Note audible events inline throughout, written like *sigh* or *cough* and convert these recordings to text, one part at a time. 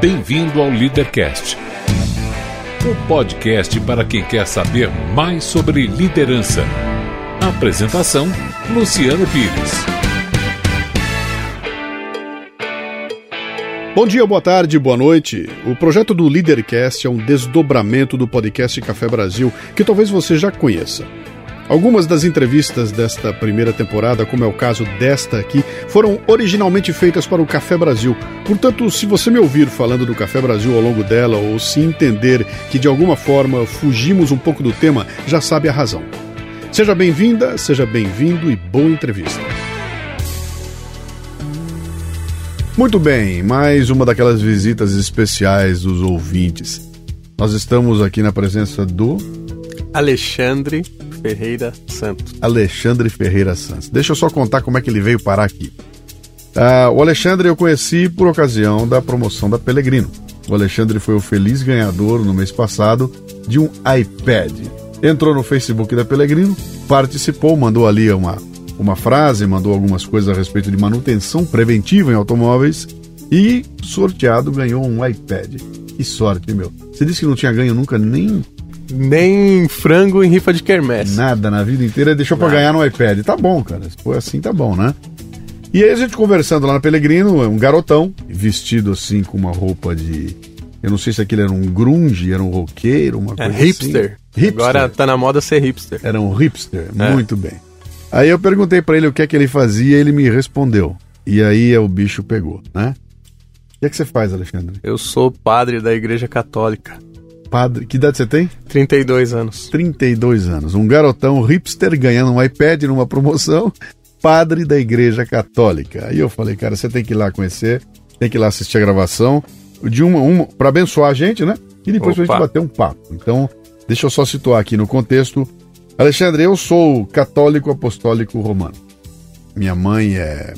Bem-vindo ao Leadercast, o podcast para quem quer saber mais sobre liderança. Apresentação: Luciano Pires. Bom dia, boa tarde, boa noite. O projeto do Leadercast é um desdobramento do podcast Café Brasil, que talvez você já conheça. Algumas das entrevistas desta primeira temporada, como é o caso desta aqui, foram originalmente feitas para o Café Brasil. Portanto, se você me ouvir falando do Café Brasil ao longo dela ou se entender que de alguma forma fugimos um pouco do tema, já sabe a razão. Seja bem-vinda, seja bem-vindo e boa entrevista. Muito bem, mais uma daquelas visitas especiais dos ouvintes. Nós estamos aqui na presença do Alexandre Ferreira Santos. Alexandre Ferreira Santos. Deixa eu só contar como é que ele veio parar aqui. Uh, o Alexandre eu conheci por ocasião da promoção da Pelegrino. O Alexandre foi o feliz ganhador no mês passado de um iPad. Entrou no Facebook da Pelegrino, participou, mandou ali uma, uma frase, mandou algumas coisas a respeito de manutenção preventiva em automóveis e sorteado ganhou um iPad. Que sorte, meu. Você disse que não tinha ganho nunca nem nem frango em rifa de quermesse. Nada na vida inteira deixou para ganhar no iPad. Tá bom, cara. Se for assim, tá bom, né? E aí a gente conversando lá na Pelegrino, um garotão, vestido assim com uma roupa de. Eu não sei se aquele era um grunge, era um roqueiro, uma é, coisa hipster. assim. Hipster. Agora tá na moda ser hipster. Era um hipster, é. muito bem. Aí eu perguntei para ele o que é que ele fazia e ele me respondeu. E aí o bicho pegou, né? O que é que você faz, Alexandre? Eu sou padre da Igreja Católica. Padre, que idade você tem? 32 anos. 32 anos. Um garotão hipster ganhando um iPad numa promoção, *laughs* padre da Igreja Católica. Aí eu falei, cara, você tem que ir lá conhecer, tem que ir lá assistir a gravação, de uma, uma para abençoar a gente, né? E depois Opa. pra gente bater um papo. Então, deixa eu só situar aqui no contexto. Alexandre, eu sou católico apostólico romano. Minha mãe é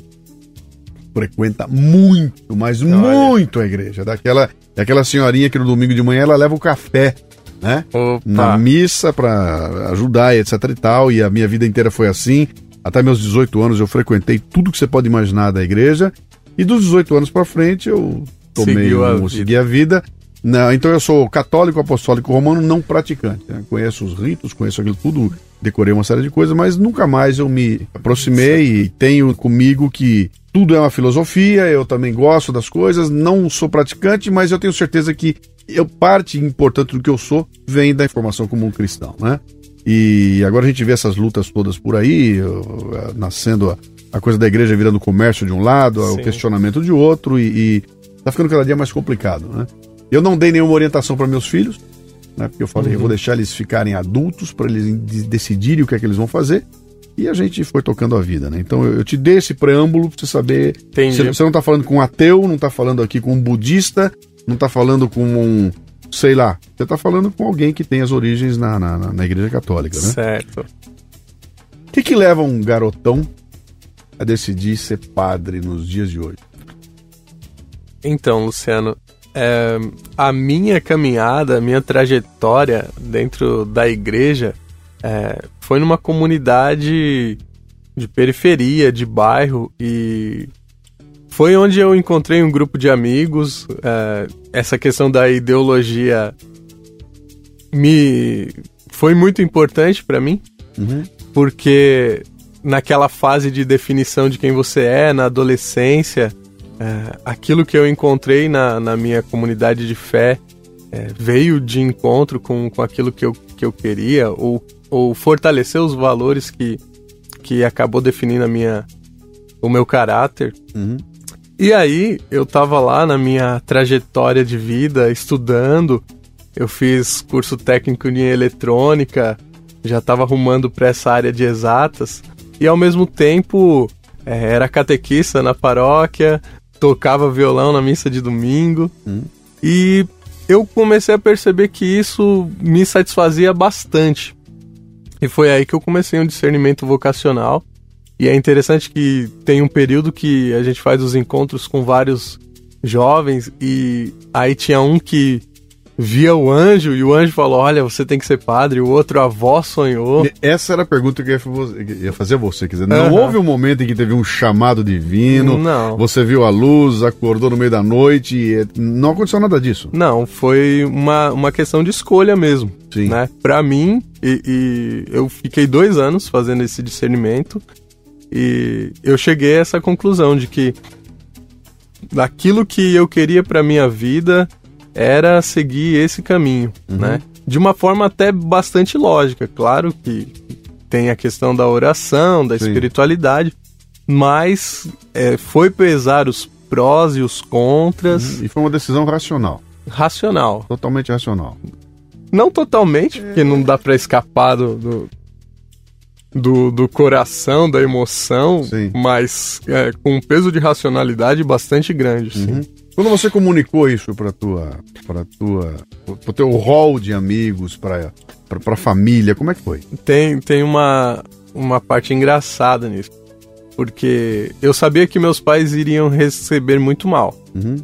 frequenta muito, mas Olha. muito a igreja. Daquela, daquela senhorinha que no domingo de manhã ela leva o café, né? Opa. Na missa para ajudar, etc e tal. E a minha vida inteira foi assim. Até meus 18 anos eu frequentei tudo que você pode imaginar da igreja. E dos 18 anos para frente eu tomei um, segui a vida. Não, então eu sou católico apostólico romano não praticante. Né? Conheço os ritos, conheço aquilo tudo, decorei uma série de coisas, mas nunca mais eu me aproximei e tenho comigo que tudo é uma filosofia, eu também gosto das coisas, não sou praticante, mas eu tenho certeza que eu parte importante do que eu sou vem da informação como um cristão, né? E agora a gente vê essas lutas todas por aí, nascendo a, a coisa da igreja virando comércio de um lado, Sim. o questionamento de outro, e, e tá ficando cada dia mais complicado, né? Eu não dei nenhuma orientação para meus filhos, né? Porque eu falei, uhum. eu vou deixar eles ficarem adultos para eles decidirem o que é que eles vão fazer. E a gente foi tocando a vida, né? Então eu, te dei esse preâmbulo pra você saber. Entendi. Você, você não tá falando com um ateu, não tá falando aqui com um budista, não tá falando com um. sei lá. Você tá falando com alguém que tem as origens na, na, na Igreja Católica, né? Certo. O que, que leva um garotão a decidir ser padre nos dias de hoje? Então, Luciano, é, a minha caminhada, a minha trajetória dentro da igreja é, foi numa comunidade de periferia, de bairro, e foi onde eu encontrei um grupo de amigos. É, essa questão da ideologia me foi muito importante para mim, uhum. porque naquela fase de definição de quem você é, na adolescência, é, aquilo que eu encontrei na, na minha comunidade de fé é, veio de encontro com, com aquilo que eu, que eu queria, ou ou fortalecer os valores que, que acabou definindo a minha, o meu caráter. Uhum. E aí, eu tava lá na minha trajetória de vida, estudando, eu fiz curso técnico em eletrônica, já estava arrumando para essa área de exatas, e ao mesmo tempo é, era catequista na paróquia, tocava violão na missa de domingo, uhum. e eu comecei a perceber que isso me satisfazia bastante. E foi aí que eu comecei um discernimento vocacional. E é interessante que tem um período que a gente faz os encontros com vários jovens e aí tinha um que via o anjo e o anjo falou: Olha, você tem que ser padre. O outro, a avó sonhou. Essa era a pergunta que eu ia fazer a você. Quer dizer, não uhum. houve um momento em que teve um chamado divino, não. você viu a luz, acordou no meio da noite e não aconteceu nada disso. Não, foi uma, uma questão de escolha mesmo. Sim. Né? Pra mim, e, e eu fiquei dois anos fazendo esse discernimento e eu cheguei a essa conclusão de que daquilo que eu queria para minha vida era seguir esse caminho, uhum. né? De uma forma até bastante lógica, claro que tem a questão da oração, da Sim. espiritualidade, mas é, foi pesar os prós e os contras. Uhum. E foi uma decisão racional. Racional. Totalmente racional. Não totalmente, porque não dá para escapar do, do, do, do, coração, da emoção, sim. mas é, com um peso de racionalidade bastante grande, uhum. sim. Quando você comunicou isso para tua, para tua, pro teu hall de amigos, para para família, como é que foi? Tem, tem uma, uma parte engraçada nisso, porque eu sabia que meus pais iriam receber muito mal. Uhum.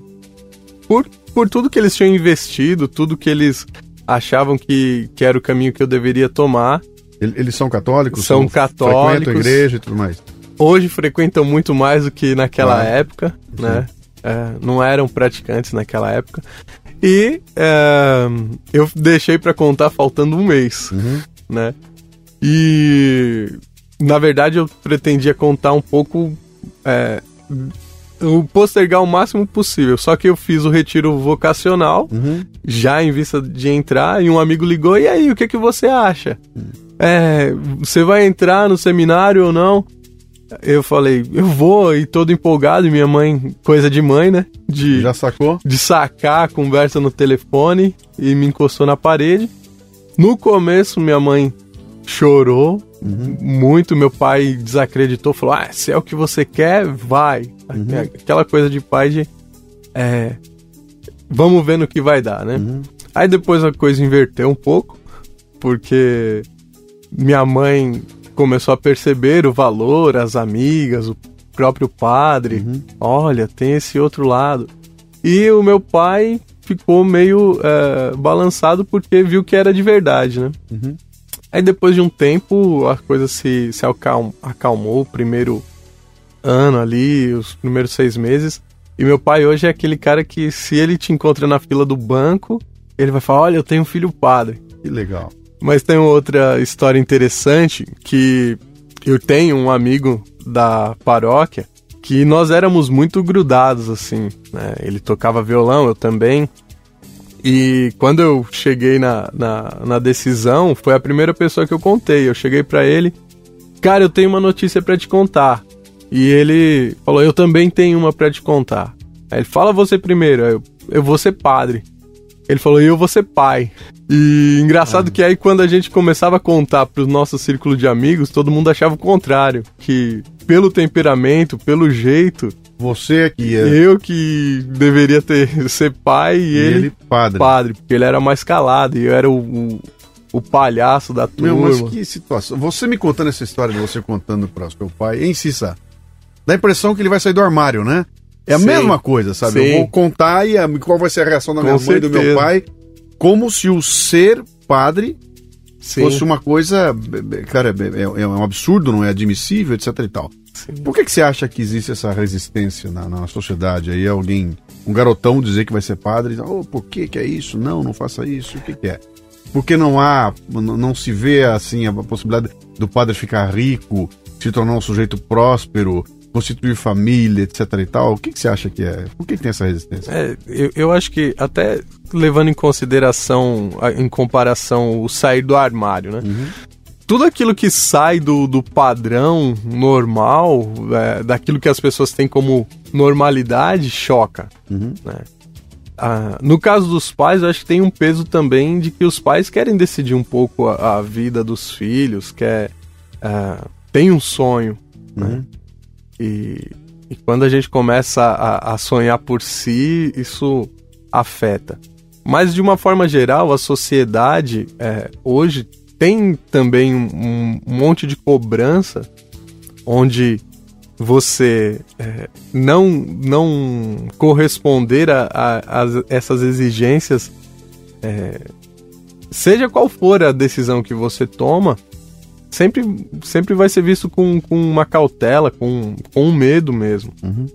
Por, por tudo que eles tinham investido, tudo que eles achavam que, que era o caminho que eu deveria tomar. Eles são católicos? São, são católicos. Frequentam a igreja e tudo mais? Hoje frequentam muito mais do que naquela ah, época, né? É, não eram praticantes naquela época. E é, eu deixei para contar faltando um mês, uhum. né? E na verdade eu pretendia contar um pouco, é, postergar o máximo possível. Só que eu fiz o retiro vocacional, uhum. já em vista de entrar, e um amigo ligou: e aí, o que, que você acha? Uhum. É, você vai entrar no seminário ou não? Eu falei, eu vou, e todo empolgado, e minha mãe, coisa de mãe, né? De, Já sacou? De sacar a conversa no telefone e me encostou na parede. No começo, minha mãe chorou uhum. muito, meu pai desacreditou, falou: Ah, se é o que você quer, vai. Uhum. Aquela coisa de pai de. É, vamos ver no que vai dar, né? Uhum. Aí depois a coisa inverteu um pouco, porque minha mãe começou a perceber o valor, as amigas, o próprio padre. Uhum. Olha, tem esse outro lado. E o meu pai ficou meio é, balançado porque viu que era de verdade, né? Uhum. Aí depois de um tempo a coisa se, se acalmou, acalmou, o primeiro ano ali, os primeiros seis meses. E meu pai hoje é aquele cara que se ele te encontra na fila do banco, ele vai falar, olha, eu tenho um filho padre. Que legal. Mas tem outra história interessante que eu tenho um amigo da paróquia que nós éramos muito grudados, assim. Né? Ele tocava violão, eu também. E quando eu cheguei na, na, na decisão, foi a primeira pessoa que eu contei. Eu cheguei para ele, cara, eu tenho uma notícia para te contar. E ele falou, eu também tenho uma para te contar. Aí ele fala você primeiro, eu, eu vou ser padre. Ele falou, eu vou ser pai. E engraçado ah. que aí quando a gente começava a contar pro nosso círculo de amigos, todo mundo achava o contrário. Que pelo temperamento, pelo jeito. Você que é. Eu que deveria ter *laughs* ser pai e, e ele, ele, padre. Padre, porque ele era mais calado e eu era o, o, o palhaço da turma. Meu, mas que situação. Você me contando essa história de você contando para o seu pai, em Cissa, dá a impressão que ele vai sair do armário, né? É a Sim. mesma coisa, sabe? Sim. Eu vou contar e a, qual vai ser a reação da minha Com mãe e do meu pai como se o ser padre Sim. fosse uma coisa, cara, é, é, um absurdo, não é admissível, etc e tal. Sim. Por que, que você acha que existe essa resistência na, na sociedade? Aí alguém, um garotão dizer que vai ser padre, oh, por que que é isso? Não, não faça isso, o que que é? Porque não há, não se vê assim a possibilidade do padre ficar rico, se tornar um sujeito próspero, constituir família, etc e tal. O que, que você acha que é? Por que, que tem essa resistência? É, eu, eu acho que até levando em consideração, em comparação, o sair do armário, né? Uhum. Tudo aquilo que sai do, do padrão normal, é, daquilo que as pessoas têm como normalidade, choca. Uhum. Né? Ah, no caso dos pais, eu acho que tem um peso também de que os pais querem decidir um pouco a, a vida dos filhos, quer, uh, tem um sonho. Né? Uhum. Né? E, e quando a gente começa a, a sonhar por si, isso afeta. Mas de uma forma geral, a sociedade é, hoje tem também um, um, monte de cobrança onde você é, não, não corresponder a, a, a, essas exigências é, seja qual for a decisão que você toma, sempre, sempre vai ser visto com, com uma cautela, com, com um medo mesmo. Uhum.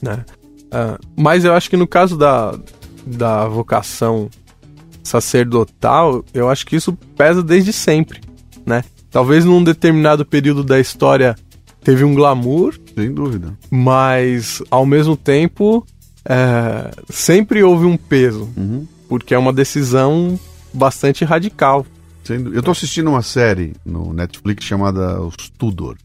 Né? Uh, mas eu acho que no caso da, da vocação sacerdotal, eu acho que isso pesa desde sempre, né? Talvez num determinado período da história teve um glamour. Sem dúvida. Mas, ao mesmo tempo, é, sempre houve um peso. Uhum. Porque é uma decisão bastante radical. Eu tô assistindo uma série no Netflix chamada Os Tudor.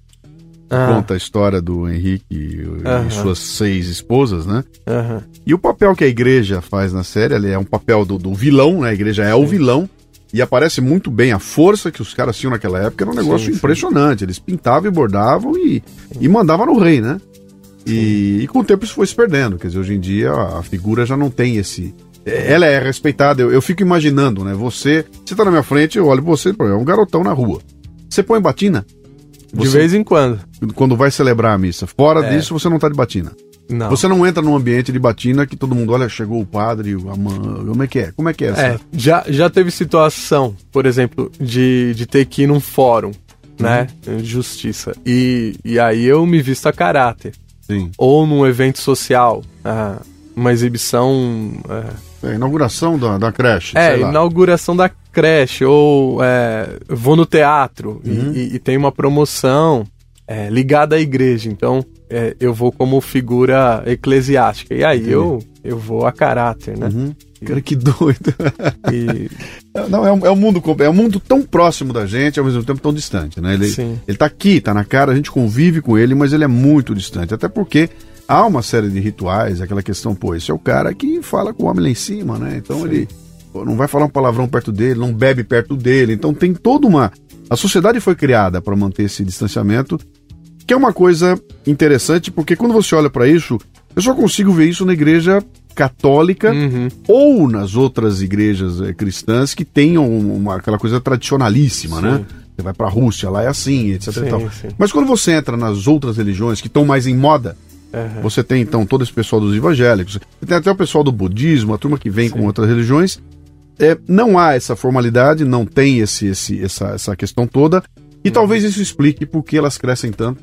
Ah. Conta a história do Henrique e, Aham. e suas seis esposas, né? Aham. E o papel que a igreja faz na série, ele é um papel do, do vilão, né? A igreja é o vilão. E aparece muito bem a força que os caras tinham naquela época, era um negócio Sim, sim. impressionante. Eles pintavam e bordavam e, e mandavam no rei, né? E, e com o tempo isso foi se perdendo. Quer dizer, hoje em dia a figura já não tem esse. É, Ela é respeitada. Eu, eu fico imaginando, né? Você. Você tá na minha frente, eu olho pra você, é um garotão na rua. Você põe batina? De Você- vez em quando. Quando vai celebrar a missa. Fora É. disso, você não tá de batina. Não. Você não entra num ambiente de batina que todo mundo olha, chegou o padre, a mãe. Como é que é? Como é que é essa? É, já, já teve situação, por exemplo, de, de ter que ir num fórum, né? Uhum. de Justiça. E, e aí eu me visto a caráter. Sim. Ou num evento social, ah, uma exibição. É, É, inauguração da, da creche. é, inauguração da creche, ou é, vou no teatro e- Uhum. e, e tem uma promoção é, ligada à igreja. Então é, eu vou como figura eclesiástica. E aí Entendi. eu, eu vou a caráter, né? Uhum. Cara, que doido. E, *laughs* Não, é um, é um mundo é um mundo tão próximo da gente, ao mesmo tempo tão distante, né? Ele, Sim. ele tá aqui, tá na cara, a gente convive com ele, mas ele é muito distante. Até porque há uma série de rituais, aquela questão, pô, esse é o cara que fala com o homem lá em cima, né? Então Sim. ele pô, não vai falar um palavrão perto dele, não bebe perto dele. Então tem toda uma. A sociedade foi criada para manter esse distanciamento, que é uma coisa interessante, porque quando você olha para isso, eu só consigo ver isso na igreja católica Uhum. ou nas outras igrejas eh, cristãs que tenham uma, aquela coisa tradicionalíssima, Sim. né? Você vai pra Rússia, lá é assim, etc. Sim, sim. Mas quando você entra nas outras religiões que estão mais em moda, Aham. você tem então todo esse pessoal dos evangélicos, tem até o pessoal do budismo, a turma que vem Sim. com outras religiões. É, não há essa formalidade, não tem esse, esse, essa, essa questão toda, e Uhum. talvez isso explique por que elas crescem tanto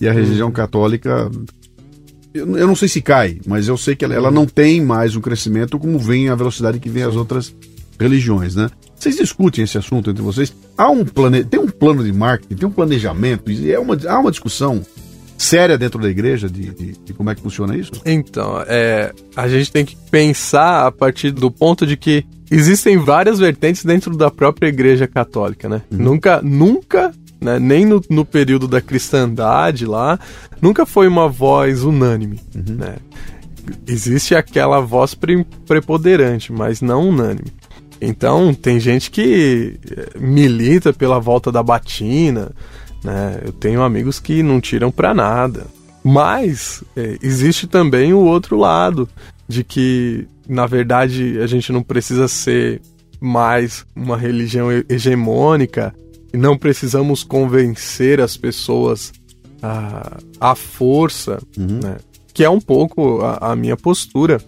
e a religião católica. Eu, eu não sei se cai, mas eu sei que ela, ela não tem mais um crescimento como vem a velocidade que vem as outras religiões, né? Vocês discutem esse assunto entre vocês? Há um plane... Tem um plano de marketing, tem um planejamento, é uma, há uma discussão séria dentro da igreja de, de, de como é que funciona isso? Então, é, a gente tem que pensar a partir do ponto de que existem várias vertentes dentro da própria Igreja Católica, né? Nunca, nunca, né, nem no, no período da cristandade lá, nunca foi uma voz unânime, né? Existe aquela voz pre- preponderante, mas não unânime. Então, tem gente que eh, milita pela volta da batina, né? Eu tenho amigos que não tiram pra nada. Mas eh, existe também o outro lado, de que, na verdade, a gente não precisa ser mais uma religião he- hegemônica e não precisamos convencer as pessoas à, à força, né? que é um pouco a, a minha postura.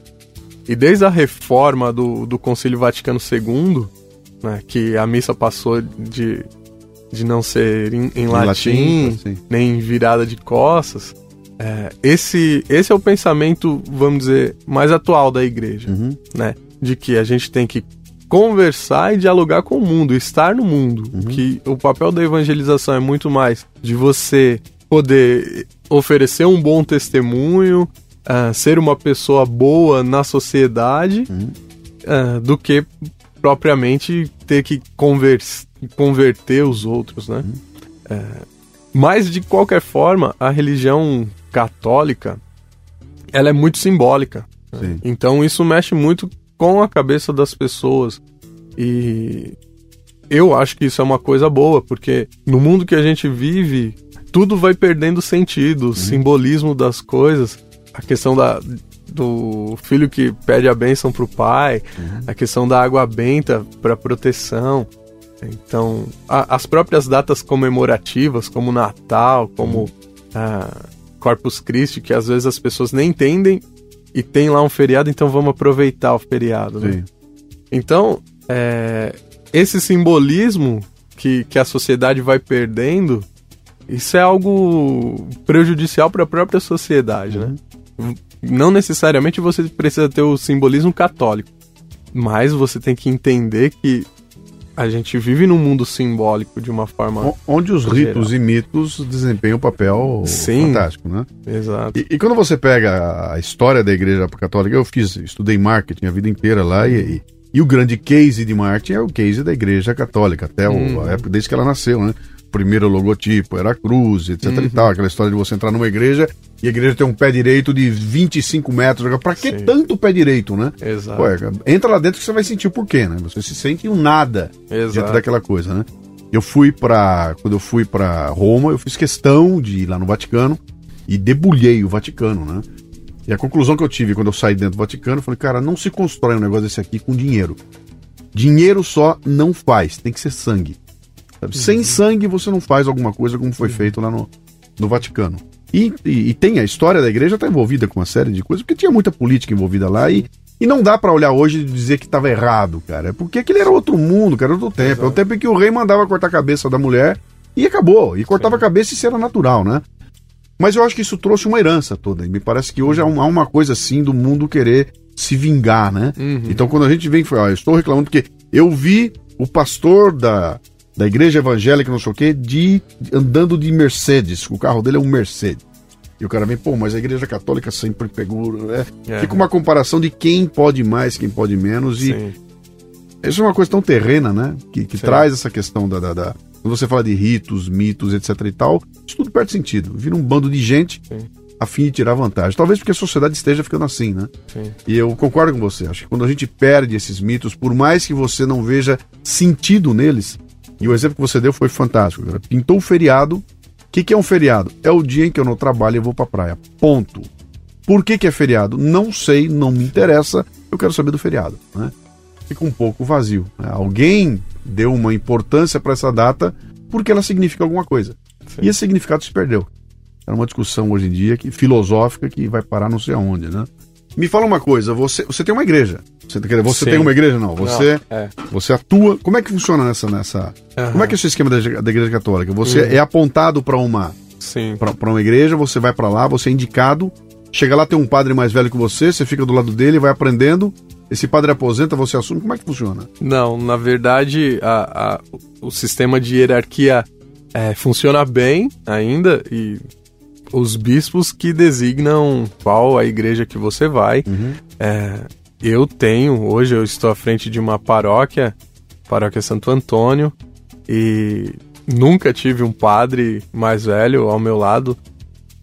E desde a reforma do, do Concílio Vaticano II, né, que a missa passou de, de não ser em, em latim, sim. nem virada de costas, é, esse, esse é o pensamento, vamos dizer, mais atual da igreja, Uhum. né? De que a gente tem que conversar e dialogar com o mundo, estar no mundo. Que o papel da evangelização é muito mais de você poder oferecer um bom testemunho, ah, ser uma pessoa boa na sociedade, ah, do que propriamente ter que convers converter os outros, né? É, mas de qualquer forma, a religião católica ela é muito simbólica. né? Então isso mexe muito com a cabeça das pessoas. E eu acho que isso é uma coisa boa, porque no mundo que a gente vive, tudo vai perdendo sentido, o simbolismo das coisas, a questão da, do filho que pede a bênção pro pai, a questão da água benta para proteção. Então, a- as próprias datas comemorativas, como Natal, como ah, Corpus Christi, que às vezes as pessoas nem entendem e tem lá um feriado, então vamos aproveitar o feriado. Né? Então, é, esse simbolismo que, que a sociedade vai perdendo, isso é algo prejudicial para a própria sociedade, né? Não necessariamente você precisa ter o simbolismo católico, mas você tem que entender que a gente vive num mundo simbólico de uma forma. Onde os ritos e mitos desempenham um papel Sim, fantástico, né? Exato. E, e, quando você pega a história da Igreja Católica, eu fiz, estudei marketing a vida inteira lá e, e, e o grande case de marketing é o case da Igreja Católica, até hum. a época desde que ela nasceu, né? Primeiro logotipo era a cruz, etc uhum. e tal. Aquela história de você entrar numa igreja e a igreja tem um pé direito de 25 metros. Pra que Sim. tanto pé direito, né? Exato. Ué, entra lá dentro que você vai sentir o porquê, né? Você se sente um nada Exato. diante daquela coisa, né? Eu fui para Quando eu fui para Roma, eu fiz questão de ir lá no Vaticano e debulhei o Vaticano, né? E a conclusão que eu tive quando eu saí dentro do Vaticano, eu falei, cara, não se constrói um negócio desse aqui com dinheiro. Dinheiro só não faz, tem que ser sangue. Uhum. Sem sangue você não faz alguma coisa como foi feito lá no, no Vaticano. E, e, e, tem a história da igreja está envolvida com uma série de coisas, porque tinha muita política envolvida lá e, e não dá para olhar hoje e dizer que estava errado, cara. Porque aquele era outro mundo, cara, outro tempo. Exato. É o tempo em que o rei mandava cortar a cabeça da mulher e acabou. E cortava Sim. a cabeça e isso era natural, né? Mas eu acho que isso trouxe uma herança toda. E me parece que hoje há uma coisa assim do mundo querer se vingar, né? Uhum. Então quando a gente vem, ah, eu estou reclamando porque eu vi o pastor da, da igreja evangélica, não sei o quê, de andando de Mercedes. O carro dele é um Mercedes. E o cara vem, pô, mas a igreja católica sempre pegou. Né? É. Fica uma comparação de quem pode mais, quem pode menos. E Sim. isso é uma coisa tão terrena, né? Que, que traz essa questão da, da, da, Quando você fala de ritos, mitos, etc e tal, isso tudo perde sentido. Vira um bando de gente Sim. a fim de tirar vantagem. Talvez porque a sociedade esteja ficando assim, né? Sim. E eu concordo com você. Acho que quando a gente perde esses mitos, por mais que você não veja sentido neles, e o exemplo que você deu foi fantástico. Cara. Pintou o feriado. O que, que é um feriado? É o dia em que eu não trabalho e vou pra praia. Ponto. Por que, que é feriado? Não sei, não me interessa. Eu quero saber do feriado. Né? Fica um pouco vazio. Né? Alguém deu uma importância para essa data porque ela significa alguma coisa. Sim. E esse significado se perdeu. É uma discussão hoje em dia que filosófica que vai parar não sei aonde, né? Me fala uma coisa, você, você tem uma igreja. Você, você tem uma igreja, não? Você, não, é. você atua. Como é que funciona nessa. nessa uhum. Como é que é o seu esquema da, da igreja católica? Você uhum. é apontado para uma. Sim. Para uma igreja, você vai para lá, você é indicado. Chega lá, tem um padre mais velho que você, você fica do lado dele, vai aprendendo. Esse padre aposenta, você assume. Como é que funciona? Não, na verdade, a, a o sistema de hierarquia é, funciona bem ainda e os bispos que designam qual a igreja que você vai. Uhum. É, eu tenho, hoje eu estou à frente de uma paróquia, paróquia Santo Antônio, e nunca tive um padre mais velho ao meu lado.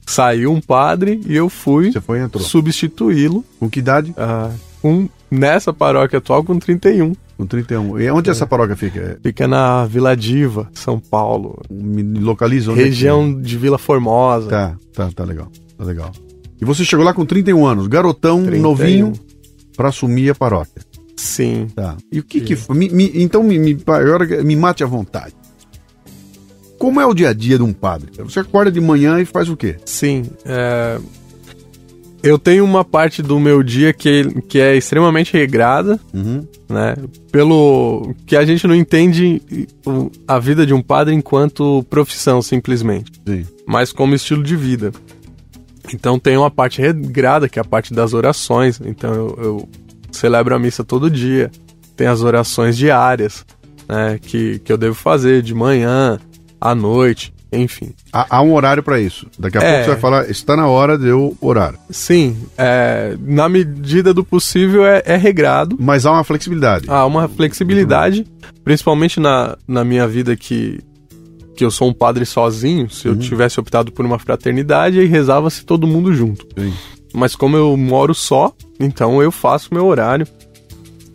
Saiu um padre e eu fui substituí-lo. Com que idade? Ah, com, nessa paróquia atual com 31. Com 31. E onde é. essa paróquia fica? Fica na Vila Diva, São Paulo. Me localiza onde é Região é de Vila Formosa. Tá, tá, tá legal. Tá legal. E você chegou lá com 31 anos, garotão, 31. novinho, para assumir a paróquia. Sim. Tá. E o que Sim. que me, me, então me, me, me mate à vontade. Como é o dia a dia de um padre? Você acorda de manhã e faz o quê? Sim. É... Eu tenho uma parte do meu dia que, que é extremamente regrada, uhum. né? Pelo que a gente não entende a vida de um padre enquanto profissão, simplesmente. Sim. Mas como estilo de vida. Então tem uma parte regrada, que é a parte das orações. Então eu, eu celebro a missa todo dia. Tem as orações diárias, né? Que, que eu devo fazer de manhã, à noite enfim. Há, há um horário para isso. Daqui a é... pouco você vai falar, está na hora de eu orar. Sim, é, na medida do possível é, é, regrado. Mas há uma flexibilidade. Há uma flexibilidade, uhum. principalmente na, na minha vida que, que eu sou um padre sozinho. Se uhum. eu tivesse optado por uma fraternidade, aí rezava-se todo mundo junto. Sim. Mas como eu moro só, então eu faço meu horário.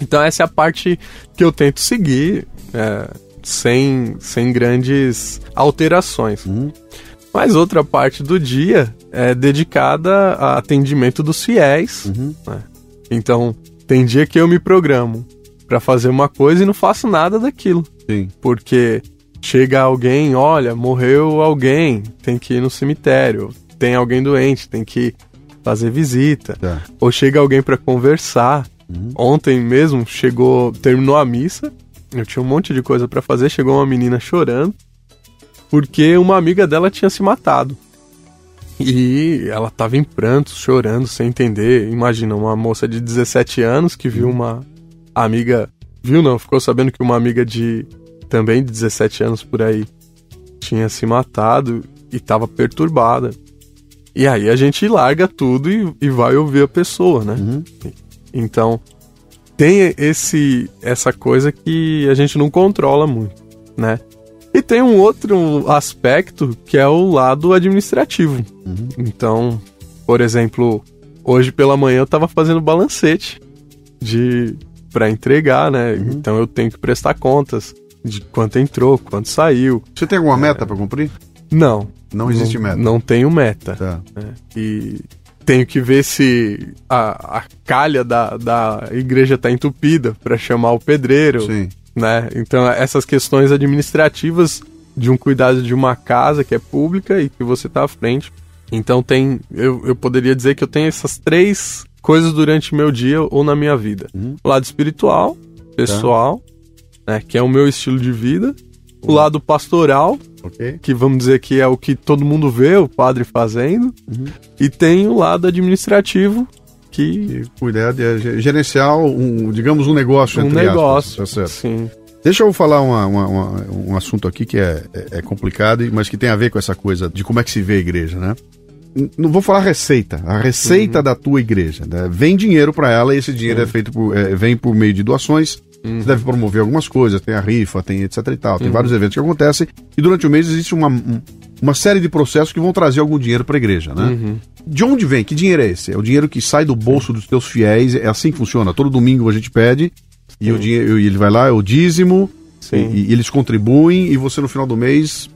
Então essa é a parte que eu tento seguir. É, sem, sem grandes alterações. Uhum. Mas outra parte do dia é dedicada a atendimento dos fiéis. Uhum. Né? Então, tem dia que eu me programo para fazer uma coisa e não faço nada daquilo. Sim. Porque chega alguém, olha, morreu alguém, tem que ir no cemitério. Tem alguém doente, tem que fazer visita. Tá. Ou chega alguém para conversar, Uhum. Ontem mesmo chegou, terminou a missa, eu tinha um monte de coisa para fazer, chegou uma menina chorando, porque uma amiga dela tinha se matado. E ela tava em prantos, chorando, sem entender. Imagina, uma moça de 17 anos que viu uma amiga. Viu não? Ficou sabendo que uma amiga de. também de 17 anos por aí tinha se matado e tava perturbada. E aí a gente larga tudo e, e vai ouvir a pessoa, né? Uhum. Então, tem esse essa coisa que a gente não controla muito, né? E tem um outro aspecto que é o lado administrativo. Uhum. Então, por exemplo, hoje pela manhã eu estava fazendo balancete de para entregar, né? Uhum. Então eu tenho que prestar contas de quanto entrou, quanto saiu. Você tem alguma meta para cumprir? Não. Não existe não, meta. Não tenho meta. Tá. Né? E tenho que ver se a, a calha da, da igreja está entupida para chamar o pedreiro. Sim né? Então, essas questões administrativas de um cuidado de uma casa que é pública e que você está à frente. Então, tem. Eu, eu poderia dizer que eu tenho essas três coisas durante o meu dia ou na minha vida: uhum. o lado espiritual, pessoal, tá. né, que é o meu estilo de vida, uhum. o lado pastoral, que vamos dizer que é o que todo mundo vê o padre fazendo, uhum. e tem o lado administrativo, que... Cuidar de gerenciar, um, digamos, um negócio. Um negócio, aspas, tá sim. Deixa eu falar uma, uma, uma, um assunto aqui que é, é, é, complicado, mas que tem a ver com essa coisa de como é que se vê a igreja, né? Não vou falar receita, a receita uhum. da tua igreja. Né? Vem dinheiro para ela e esse dinheiro é feito por, é, vem por meio de doações. Você deve promover algumas coisas, tem a rifa, tem etc e tal. Tem uhum. vários eventos que acontecem e durante o mês existe uma, uma série de processos que vão trazer algum dinheiro para a igreja, né? Uhum. De onde vem? Que dinheiro é esse? É o dinheiro que sai do bolso dos teus fiéis, é assim que funciona. Todo domingo a gente pede e o dinheiro, ele vai lá, é o dízimo, e, e, eles contribuem e você no final do mês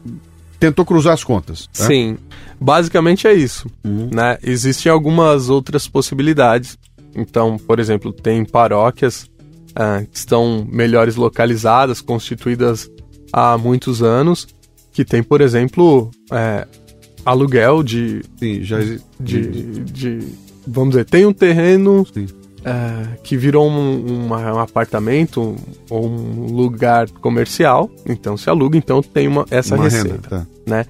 tentou cruzar as contas. Tá? Sim, basicamente é isso. Uhum. Né? Existem algumas outras possibilidades. Então, por exemplo, tem paróquias ah, que estão melhores localizadas, constituídas há muitos anos, que tem, por exemplo, é, aluguel de, Sim, já de, de, de, vamos dizer, tem um terreno é, que virou um, um, apartamento ou um lugar comercial, então se aluga, então tem uma, essa uma receita, renda, tá. né?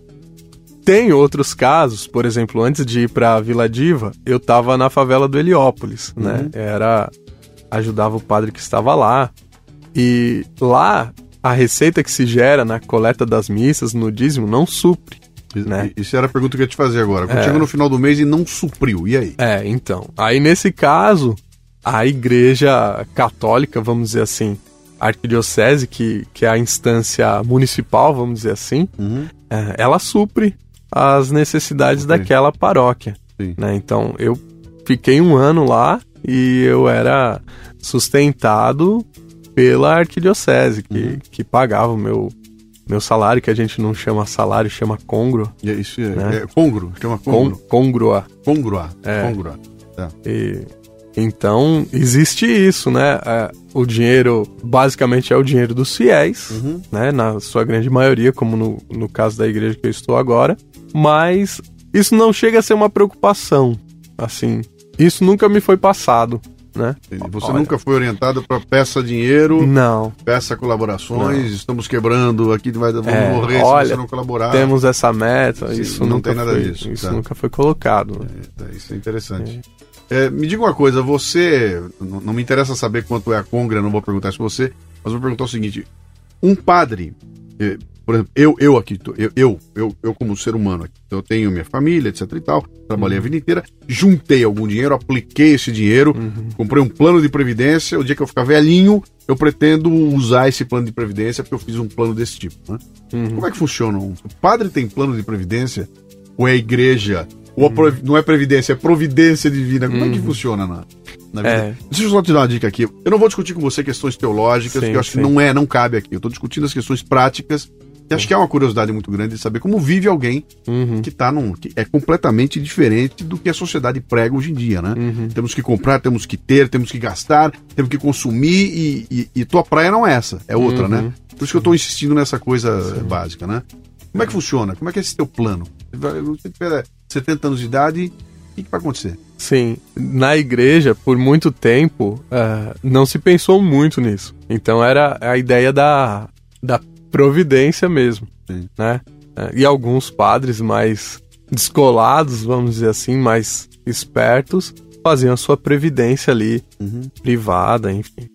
Tem outros casos, por exemplo, antes de ir para Vila Diva, eu estava na favela do Heliópolis, né? uhum. né? Era ajudava o padre que estava lá. E lá a receita que se gera na coleta das missas, no dízimo, não supre. Né? Isso era a pergunta que eu ia te fazer agora. Quando é. chega no final do mês e não supriu, e aí? É, então. Aí nesse caso, a igreja católica, vamos dizer assim, a arquidiocese, que, que é a instância municipal, vamos dizer assim, uhum. é, ela supre as necessidades okay. daquela paróquia. Né? Então eu fiquei um ano lá e eu era sustentado pela arquidiocese, que, uhum. que pagava o meu, meu salário, que a gente não chama salário, chama congro. É isso é, né? é congro, chama congro. Con, congrua. Congrua, é. congrua. Tá. E, então, existe isso, né? É, o dinheiro, basicamente, é o dinheiro dos fiéis, uhum. né? Na sua grande maioria, como no, no caso da igreja que eu estou agora. Mas isso não chega a ser uma preocupação, assim. Isso nunca me foi passado né? Você Olha. nunca foi orientado para peça dinheiro? Não. Peça colaborações, não. estamos quebrando aqui, vai, vamos é, morrer olha, se você não colaborar. Temos essa meta, Sim, isso não nunca tem nada foi, disso. Isso tá. nunca foi colocado. Né? É, tá, isso é interessante. É. é. me diga uma coisa, você. Não, não, me interessa saber quanto é a Congra, não vou perguntar isso pra você, mas vou perguntar o seguinte: um padre por exemplo, eu, eu aqui, eu, eu, eu, eu como ser humano aqui, então eu tenho minha família, etc e tal, trabalhei uhum. a vida inteira, juntei algum dinheiro, apliquei esse dinheiro, uhum. comprei um plano de previdência, o dia que eu ficar velhinho, eu pretendo usar esse plano de previdência porque eu fiz um plano desse tipo, né? Uhum. Como é que funciona? O padre tem plano de previdência? Ou é a igreja? Ou uhum. não é previdência, é providência divina? Como é que uhum. funciona na, na vida? É. Deixa eu só te dar uma dica aqui. Eu não vou discutir com você questões teológicas, sim, porque eu acho sim. que não é, não cabe aqui. Eu estou discutindo as questões práticas e acho que é uma curiosidade muito grande de saber como vive alguém uhum. que tá num. que é completamente diferente do que a sociedade prega hoje em dia, né? Uhum. Temos que comprar, temos que ter, temos que gastar, temos que consumir e, e, e tua praia não é essa, é outra, né? uhum. né? Por isso que eu estou insistindo nessa coisa Sim. básica, né? Como é que funciona? Como é que é esse teu plano? Você tiver 70 anos de idade, O que, que vai acontecer? Sim, na igreja, por muito tempo, uh, não se pensou muito nisso. Então era a ideia da, da providência mesmo, Sim. né? Uh, e alguns padres mais descolados, vamos dizer assim, mais espertos, faziam a sua previdência ali, uhum. privada, enfim.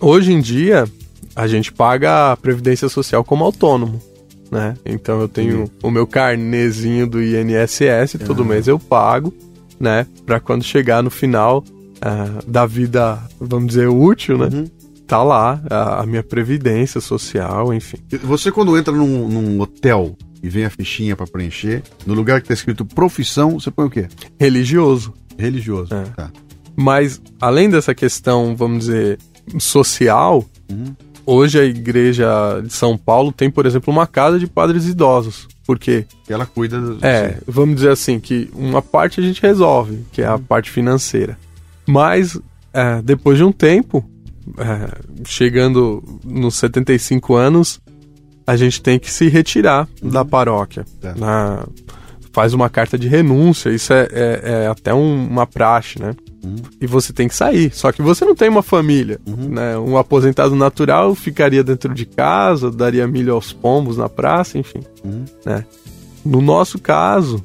Hoje em dia, a gente paga a previdência social como autônomo, né? Então eu tenho uhum. o meu carnezinho do INSS, todo uhum. mês eu pago, né? Para quando chegar no final uh, da vida, vamos dizer, útil, né? Uhum. Tá lá a, a, minha previdência social, enfim. Você quando entra num, num hotel e vem a fichinha para preencher, no lugar que tá escrito profissão, você põe o quê? Religioso. Religioso, é. tá. Mas, além dessa questão, vamos dizer, social, uhum. Hoje a igreja de São Paulo tem, por exemplo, uma casa de padres idosos. Por quê? Que ela cuida do... É, vamos dizer assim, que uma parte a gente resolve, que é a parte financeira. Mas, é, depois de um tempo, é, chegando nos 75 anos, a gente tem que se retirar uhum. da paróquia. É. Na, faz uma carta de renúncia, isso é, é, é até um, uma praxe, né? Uhum. E você tem que sair. Só que você não tem uma família. Uhum. Né? Um aposentado natural ficaria dentro de casa, daria milho aos pombos na praça, enfim. Uhum. Né? No nosso caso,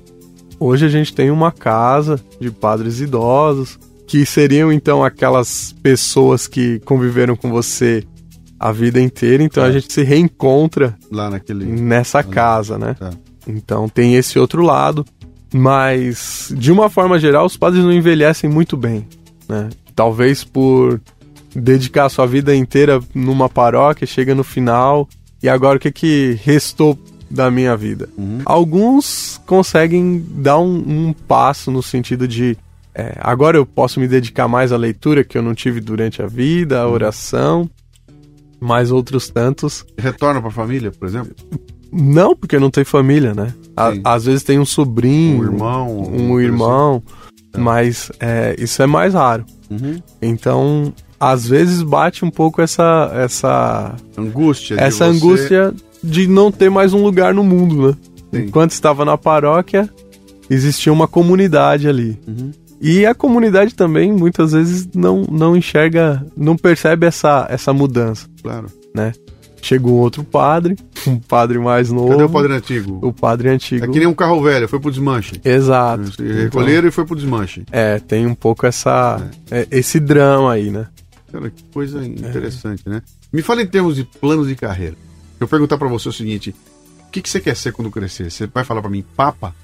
hoje a gente tem uma casa de padres idosos, que seriam então aquelas pessoas que conviveram com você a vida inteira, então é. a gente se reencontra lá naquele nessa casa, né? Tá. Então tem esse outro lado, mas de uma forma geral os padres não envelhecem muito bem, né? Talvez por dedicar a sua vida inteira numa paróquia, chega no final e agora o que que restou da minha vida? Uhum. Alguns conseguem dar um, um, passo no sentido de é, agora eu posso me dedicar mais à leitura que eu não tive durante a vida, à uhum. oração, mas outros tantos. Retorna para a família, por exemplo? Não, porque não tem família, né? Às vezes tem um sobrinho, um irmão, um irmão, assim. mas é, isso é mais raro. Uhum. Então, às vezes bate um pouco essa essa angústia, essa de angústia de não ter mais um lugar no mundo, né? Sim. Enquanto estava na paróquia, existia uma comunidade ali. Uhum. E a comunidade também muitas vezes não, não enxerga, não percebe essa, essa mudança. Claro. Né? Chegou outro padre, *laughs* um padre mais novo. Cadê o padre antigo? O padre antigo. É que nem um carro velho, foi pro desmanche. Exato. Então, recolheram e foi pro desmanche. É, tem um pouco essa, é. É, esse drama aí, né? Cara, que coisa interessante, é. né? Me fala em termos de planos de carreira. Eu perguntar para você o seguinte: o que, que você quer ser quando crescer? Você vai falar para mim, papa?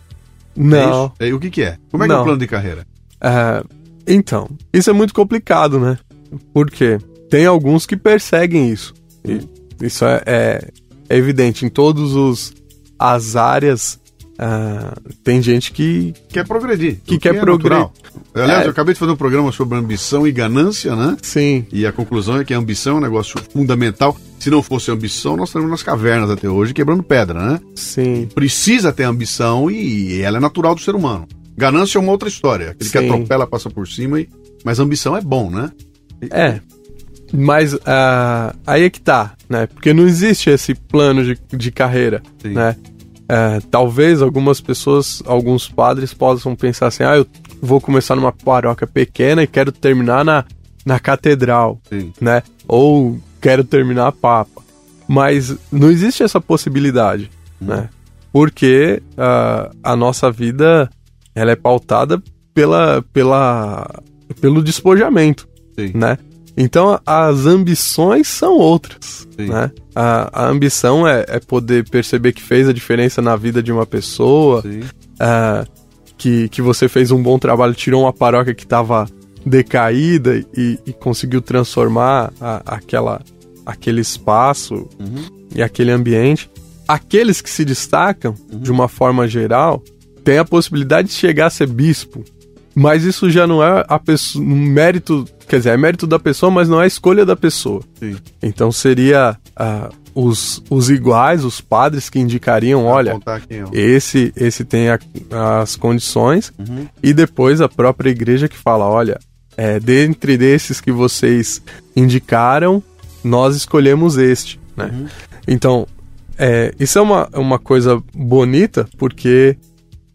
Não. É o que, que é? Como é que é o plano de carreira? É, então, isso é muito complicado, né? Porque tem alguns que perseguem isso. E isso é, é, é evidente em todos os as áreas. Uh, tem gente que quer progredir. Que quer é progredir. Aliás, é. eu acabei de fazer um programa sobre ambição e ganância, né? Sim. E a conclusão é que a ambição é um negócio fundamental. Se não fosse ambição, nós estaríamos nas cavernas até hoje quebrando pedra, né? Sim. Precisa ter ambição e ela é natural do ser humano. Ganância é uma outra história. Aquele Sim. que atropela, passa por cima, e... mas ambição é bom, né? É. Mas uh, aí é que tá, né? Porque não existe esse plano de, de carreira, Sim. né? Uh, talvez algumas pessoas, alguns padres possam pensar assim, ah, eu vou começar numa paróquia pequena e quero terminar na, na catedral, Sim. né? Ou quero terminar a papa. Mas não existe essa possibilidade, hum. né? Porque uh, a nossa vida ela é pautada pela, pela, pelo despojamento, Sim. né? Então as ambições são outras, Sim. né? A, a ambição é, é, poder perceber que fez a diferença na vida de uma pessoa, uh, que, que você fez um bom trabalho, tirou uma paróquia que estava decaída e, e, conseguiu transformar a, aquela, aquele espaço uhum. e aquele ambiente. Aqueles que se destacam, uhum. de uma forma geral, tem a possibilidade de chegar a ser bispo. Mas isso já não é a pessoa, um mérito, quer dizer, é mérito da pessoa, mas não é escolha da pessoa. Sim. Então seria uh, os, os iguais, os padres que indicariam, olha, é esse esse tem a, as condições, uhum. e depois a própria igreja que fala, olha, é, dentre desses que vocês indicaram, nós escolhemos este, né? Uhum. Então, é, isso é uma, uma coisa bonita, porque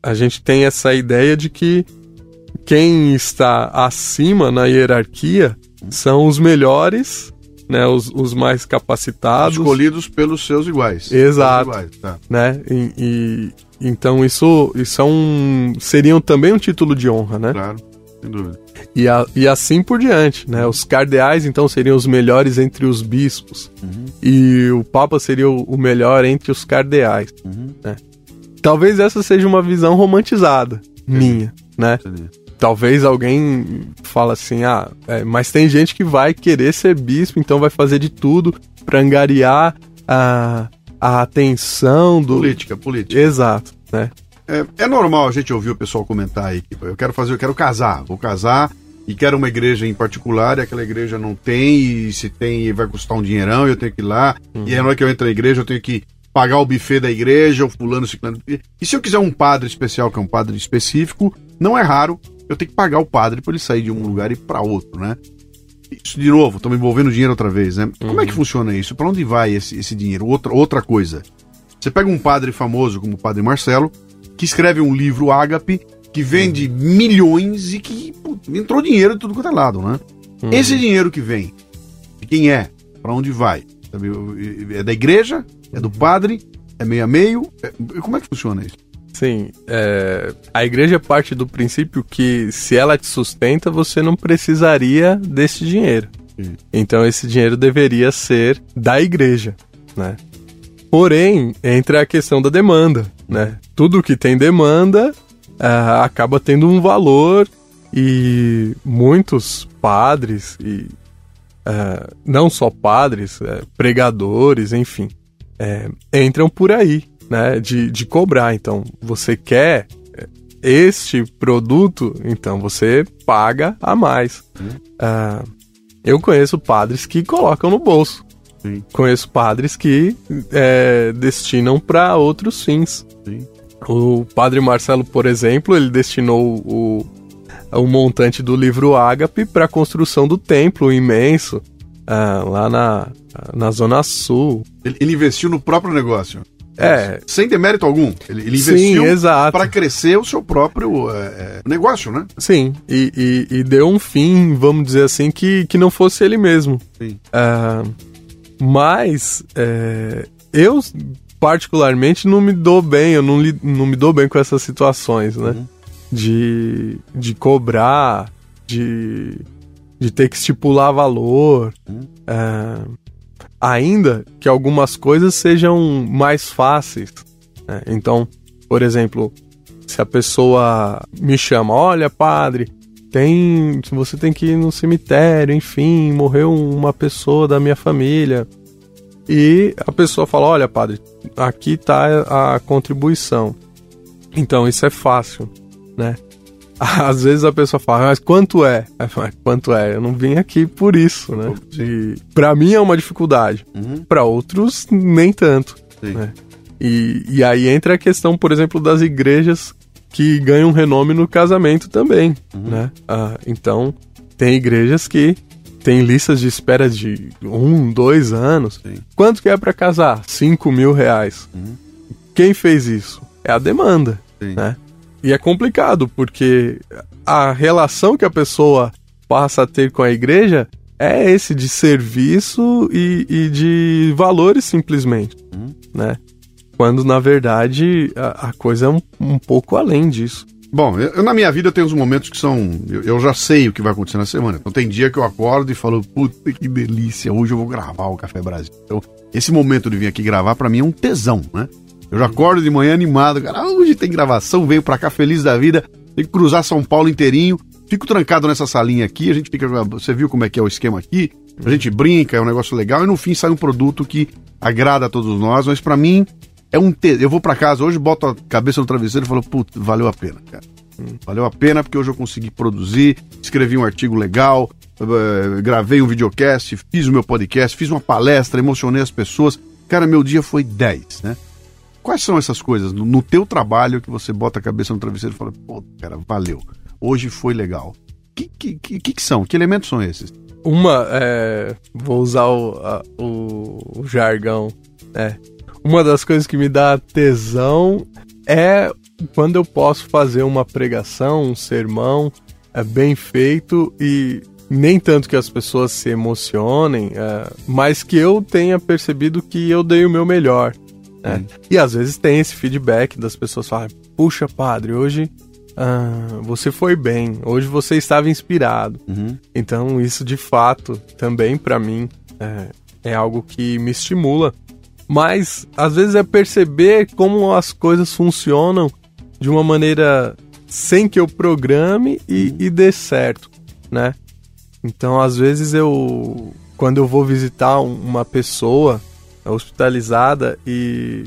a gente tem essa ideia de que quem está acima na hierarquia são os melhores, né, os, os mais capacitados. Escolhidos pelos seus iguais. Exato. Iguais, tá. né? E, e, então isso, isso é um, seriam também um título de honra, né? Claro, sem dúvida. E, a, e assim por diante, né? Os cardeais, então, seriam os melhores entre os bispos. Uhum. E o Papa seria o, o, melhor entre os cardeais. Uhum. Né? Talvez essa seja uma visão romantizada minha, né? Talvez alguém fala assim, ah, é, mas tem gente que vai querer ser bispo, então vai fazer de tudo para angariar a, a atenção do... Política, política. Exato, né? É, é, normal a gente ouvir o pessoal comentar aí que eu quero fazer, eu quero casar, vou casar e quero uma igreja em particular e aquela igreja não tem, e se tem vai custar um dinheirão, eu tenho que ir lá, uhum. e aí na hora que eu entro na igreja eu tenho que pagar o buffet da igreja, o fulano, ciclano. E se eu quiser um padre especial, que é um padre específico, não é raro, eu tenho que pagar o padre para ele sair de um lugar e para outro, né? Isso, de novo, me envolvendo dinheiro outra vez, né? Uhum. Como é que uhum. funciona isso? Para onde vai esse, esse dinheiro? Outra, outra coisa. Você pega um padre famoso como o padre Marcelo, que escreve um livro ágape, que vende uhum. milhões e que pô, entrou dinheiro de tudo quanto é lado, né? Uhum. Esse dinheiro que vem, de quem é? Para onde vai? É da igreja? É do padre? É meio a meio? É... Como é que funciona isso? Sim, é... a igreja parte do princípio que se ela te sustenta, você não precisaria desse dinheiro. Sim. Então esse dinheiro deveria ser da igreja, né? Porém, entra a questão da demanda, né? Tudo que tem demanda uh, acaba tendo um valor e muitos padres e uh, não só padres, uh, pregadores, enfim, entram por aí, né? De, de cobrar. Então, você quer este produto, então você paga a mais. Uhum. eu conheço padres que colocam no bolso. Sim. Conheço padres que é, destinam para outros fins. Sim. O padre Marcelo, por exemplo, ele destinou o, o montante do livro Ágape para a construção do templo imenso uh, lá na, na Zona Sul. Ele, ele, investiu no próprio negócio. É. Sem demérito algum. Ele, ele investiu para crescer o seu próprio é, é, negócio, né? Sim. E, e, e, deu um fim, vamos dizer assim, que, que não fosse ele mesmo. Sim. Uh, mas é, eu particularmente não me dou bem, eu não, li, não me dou bem com essas situações, né? Uhum. De, de cobrar, de, de ter que estipular valor. Uhum. É, ainda que algumas coisas sejam mais fáceis. Né? Então, por exemplo, se a pessoa me chama, olha, padre, tem, você tem que ir no cemitério, enfim, morreu uma pessoa da minha família. E a pessoa fala: Olha, padre, aqui está a contribuição. Então isso é fácil, né? *laughs* Às vezes a pessoa fala, mas quanto é? quanto é? Eu não vim aqui por isso, né? E para mim é uma dificuldade. Uhum. Para outros, nem tanto. Né? E, e aí entra a questão, por exemplo, das igrejas que ganham renome no casamento também, uhum. né? Ah, então, tem igrejas que tem listas de espera de um, dois anos. Sim. Quanto que é para casar? Cinco mil reais. Uhum. Quem fez isso? É a demanda, Sim. né? E é complicado, porque a relação que a pessoa passa a ter com a igreja é esse de serviço e, e de valores simplesmente, uhum. né? Quando, na verdade, a, a coisa é um, um pouco além disso. Bom, eu, na minha vida eu tenho uns momentos que são. Eu, eu, já sei o que vai acontecer na semana. Então tem dia que eu acordo e falo, puta que delícia, hoje eu vou gravar o Café Brasil. Então, esse momento de vir aqui gravar, para mim é um tesão, né? Eu já acordo de manhã animado, cara, hoje tem gravação, venho pra cá feliz da vida, tem que cruzar São Paulo inteirinho. Fico trancado nessa salinha aqui, a gente fica. Você viu como é que é o esquema aqui? A gente brinca, é um negócio legal, e no fim sai um produto que agrada a todos nós, mas para mim é um te... Eu vou para casa hoje, boto a cabeça no travesseiro e falo, putz, valeu a pena, cara. Hum, valeu a pena porque hoje eu consegui produzir, escrevi um artigo legal, uh, gravei um videocast, fiz o meu podcast, fiz uma palestra, emocionei as pessoas. Cara, meu dia foi 10, né? Quais são essas coisas no, no teu trabalho que você bota a cabeça no travesseiro e fala, pô, cara, valeu. Hoje foi legal. Que, que, que, que, são? Que elementos são esses? Uma, é, vou usar o, a, o, o jargão, é, uma das coisas que me dá tesão é quando eu posso fazer uma pregação, um sermão é bem feito e nem tanto que as pessoas se emocionem, é, mas que eu tenha percebido que eu dei o meu melhor. Né? E às vezes tem esse feedback das pessoas falam: puxa, padre, hoje ah, você foi bem, hoje você estava inspirado. Uhum. Então, isso de fato também para mim é, é algo que me estimula. Mas às vezes é perceber como as coisas funcionam de uma maneira sem que eu programe e, uhum. e dê certo, né? Então, às vezes eu, quando eu vou visitar uma pessoa hospitalizada e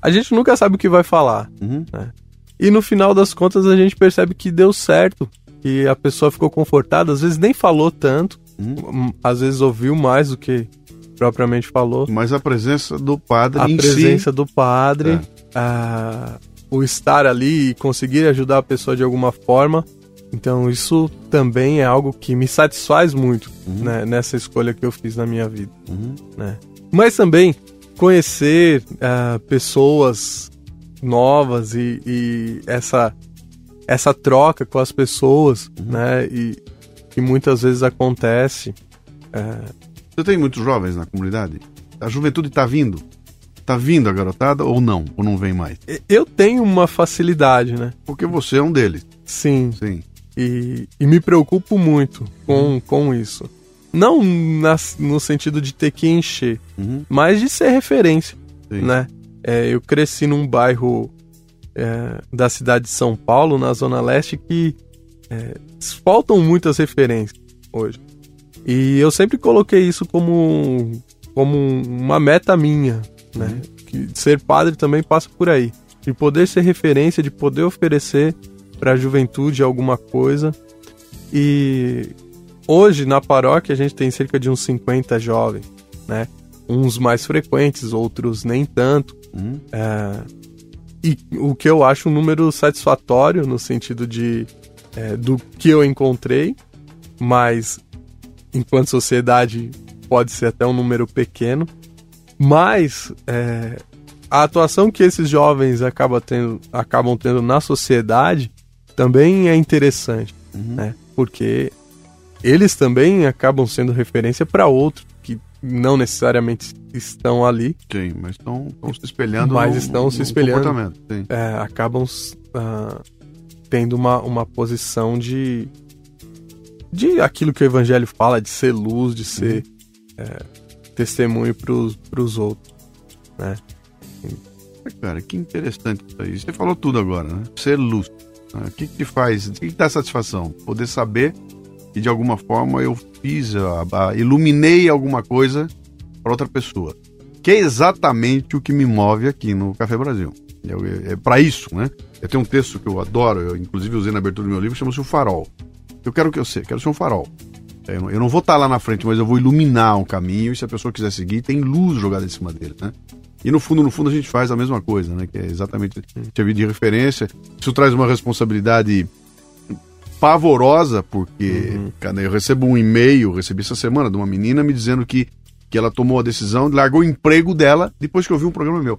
a gente nunca sabe o que vai falar, uhum. né? E no final das contas a gente percebe que deu certo, que a pessoa ficou confortada, às vezes nem falou tanto, uhum. às vezes ouviu mais do que propriamente falou. Mas a presença do padre a presença si... do padre, é. a, o estar ali e conseguir ajudar a pessoa de alguma forma. Então isso também é algo que me satisfaz muito uhum. né, nessa escolha que eu fiz na minha vida. Uhum. Né? Mas também conhecer uh, pessoas novas e, e, essa, essa troca com as pessoas, uhum. né? E que muitas vezes acontece. Uh... Você tem muitos jovens na comunidade? A juventude está vindo? Tá vindo a garotada ou não? Ou não vem mais? Eu tenho uma facilidade, né? Porque você é um deles. Sim. Sim. E, e me preocupo muito com, uhum. com isso. Não na, no sentido de ter que encher, uhum. mas de ser referência, Sim. né? É, eu cresci num bairro é, da cidade de São Paulo, na Zona Leste, que é, faltam muitas referências hoje. E eu sempre coloquei isso como, como uma meta minha, né? Que ser padre também passa por aí. De poder ser referência, de poder oferecer para a juventude alguma coisa. E hoje na paróquia a gente tem cerca de uns 50 jovens, né? Uns mais frequentes, outros nem tanto. Hum. É, e o que eu acho um número satisfatório no sentido de é, do que eu encontrei, mas enquanto sociedade pode ser até um número pequeno. Mas é, a atuação que esses jovens acabam tendo, acabam tendo na sociedade também é interessante, uhum. né? Porque eles também acabam sendo referência para outros que não necessariamente estão ali. Sim, mas estão, estão se espelhando. Mas no, estão no, se espelhando. É, acabam uh, tendo uma, uma posição de de aquilo que o evangelho fala, de ser luz, de ser uhum. é, testemunho para os outros, né? Cara, que interessante isso aí. Você falou tudo agora, né? Ser luz. Né? O que, que te faz, o que, que dá satisfação? Poder saber que de alguma forma eu fiz, a, a, iluminei alguma coisa para outra pessoa. Que é exatamente o que me move aqui no Café Brasil. É, é para isso, né? Eu tenho um texto que eu adoro, eu inclusive usei na abertura do meu livro, chama-se O Farol. Eu quero que eu seja, quero ser um farol. Eu não, eu não vou estar tá lá na frente, mas eu vou iluminar um caminho e se a pessoa quiser seguir, tem luz jogada em cima dele, né? E no fundo, no fundo, a gente faz a mesma coisa, né? Que é exatamente servir de referência. Isso traz uma responsabilidade pavorosa, porque uhum. cara, eu recebo um e-mail, recebi essa semana, de uma menina me dizendo que, que ela tomou a decisão, largou o emprego dela depois que eu vi um programa meu.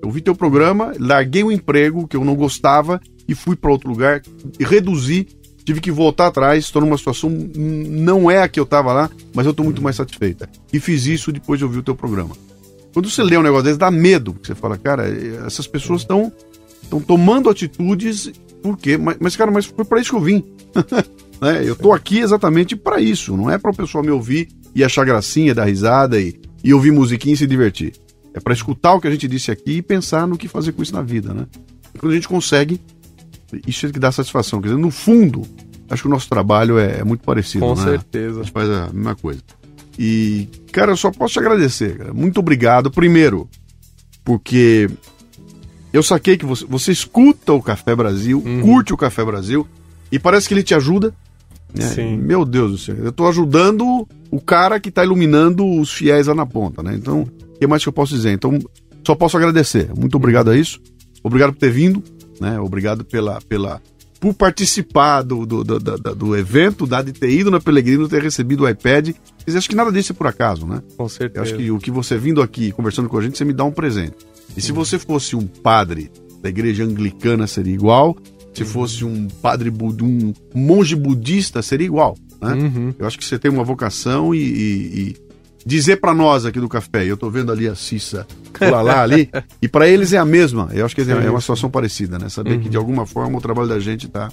Eu vi teu programa, larguei o emprego que eu não gostava e fui para outro lugar e reduzi tive que voltar atrás, estou numa situação não é a que eu estava lá, mas eu estou muito mais satisfeita. E fiz isso depois de ouvir o teu programa. Quando você lê um negócio desse, dá medo. Você fala, cara, essas pessoas estão estão tomando atitudes, por quê? Mas, mas cara, mas foi para isso que eu vim. *laughs* né? Eu tô aqui exatamente para isso. Não é para o pessoal me ouvir e achar gracinha, dar risada e, e ouvir musiquinha e se divertir. É para escutar o que a gente disse aqui e pensar no que fazer com isso na vida, né? E quando a gente consegue, isso é que dá satisfação. Quer dizer, no fundo, acho que o nosso trabalho é, é muito parecido. Com né? certeza. A gente faz a mesma coisa. E, cara, eu só posso te agradecer. Cara. Muito obrigado. Primeiro, porque eu saquei que você, você escuta o Café Brasil, uhum. curte o Café Brasil, e parece que ele te ajuda. É, Sim. Meu Deus do céu. Eu estou ajudando o cara que está iluminando os fiéis lá na ponta, né? Então, o que mais que eu posso dizer? Então, só posso agradecer. Muito obrigado a isso. Obrigado por ter vindo, né? Obrigado pela, pela, por participar do, do, do, do, do evento, da, de ter ido na Pelegrino, ter recebido o iPad. Mas acho que nada disso é por acaso, né? Com certeza. Eu acho que o que você vindo aqui conversando com a gente, você me dá um presente. E se você fosse um padre da igreja anglicana, seria igual. Se fosse um padre, um monge budista, seria igual. Né? Uhum. Eu acho que você tem uma vocação e, e, e dizer para nós aqui do café, eu tô vendo ali a Cissa lá, lá ali, *laughs* e para eles é a mesma. Eu acho que é uma situação parecida, né? Saber uhum. que de uhum. alguma forma o trabalho da gente tá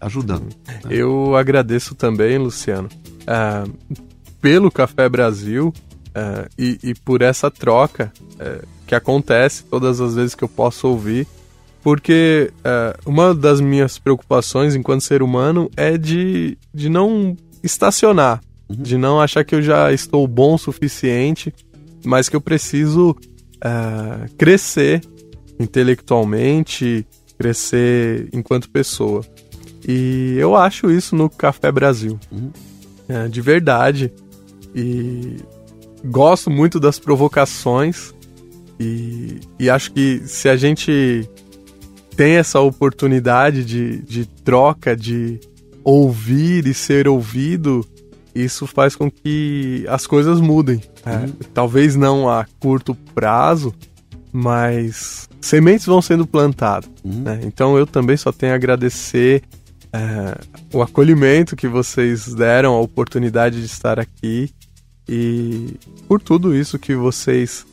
ajudando. Né? Eu agradeço também, Luciano, uh, pelo Café Brasil uh, e, e, por essa troca uh, que acontece todas as vezes que eu posso ouvir porque uma das minhas preocupações enquanto ser humano é de, de não estacionar, uhum. de não achar que eu já estou bom o suficiente, mas que eu preciso uh, crescer intelectualmente, crescer enquanto pessoa. E eu acho isso no Café Brasil, uhum. uh, de verdade. E gosto muito das provocações e, e acho que se a gente tem essa oportunidade de, de troca, de ouvir e ser ouvido, isso faz com que as coisas mudem. É, uhum. talvez não a curto prazo, mas sementes vão sendo plantadas. Uhum. Né? Então eu também só tenho a agradecer é, o acolhimento que vocês deram, a oportunidade de estar aqui e por tudo isso que vocês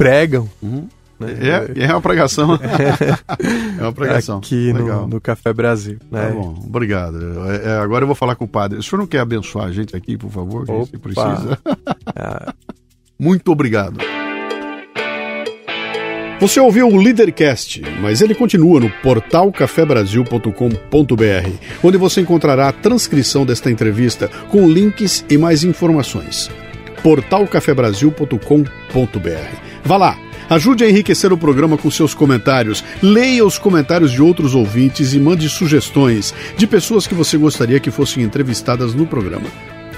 pregam. Uhum. Né? É, é uma pregação. *laughs* é uma pregação. Aqui no, no, Café Brasil. Né? Tá bom, obrigado. É, é, agora eu vou falar com o padre. O senhor não quer abençoar a gente aqui, por favor? Opa. Se precisa. É. *laughs* Muito obrigado. Você ouviu o Leadercast, mas ele continua no portal cafebrasil.com.br, onde você encontrará a transcrição desta entrevista com links e mais informações. portalcafebrasil.com.br. Vá lá Ajude a enriquecer o programa com seus comentários. Leia os comentários de outros ouvintes e mande sugestões de pessoas que você gostaria que fossem entrevistadas no programa.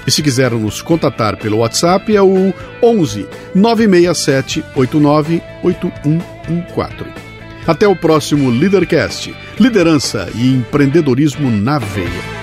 E se quiser nos contatar pelo WhatsApp é o 11 967 89 8114. Até o próximo Leadercast. Liderança e empreendedorismo na veia.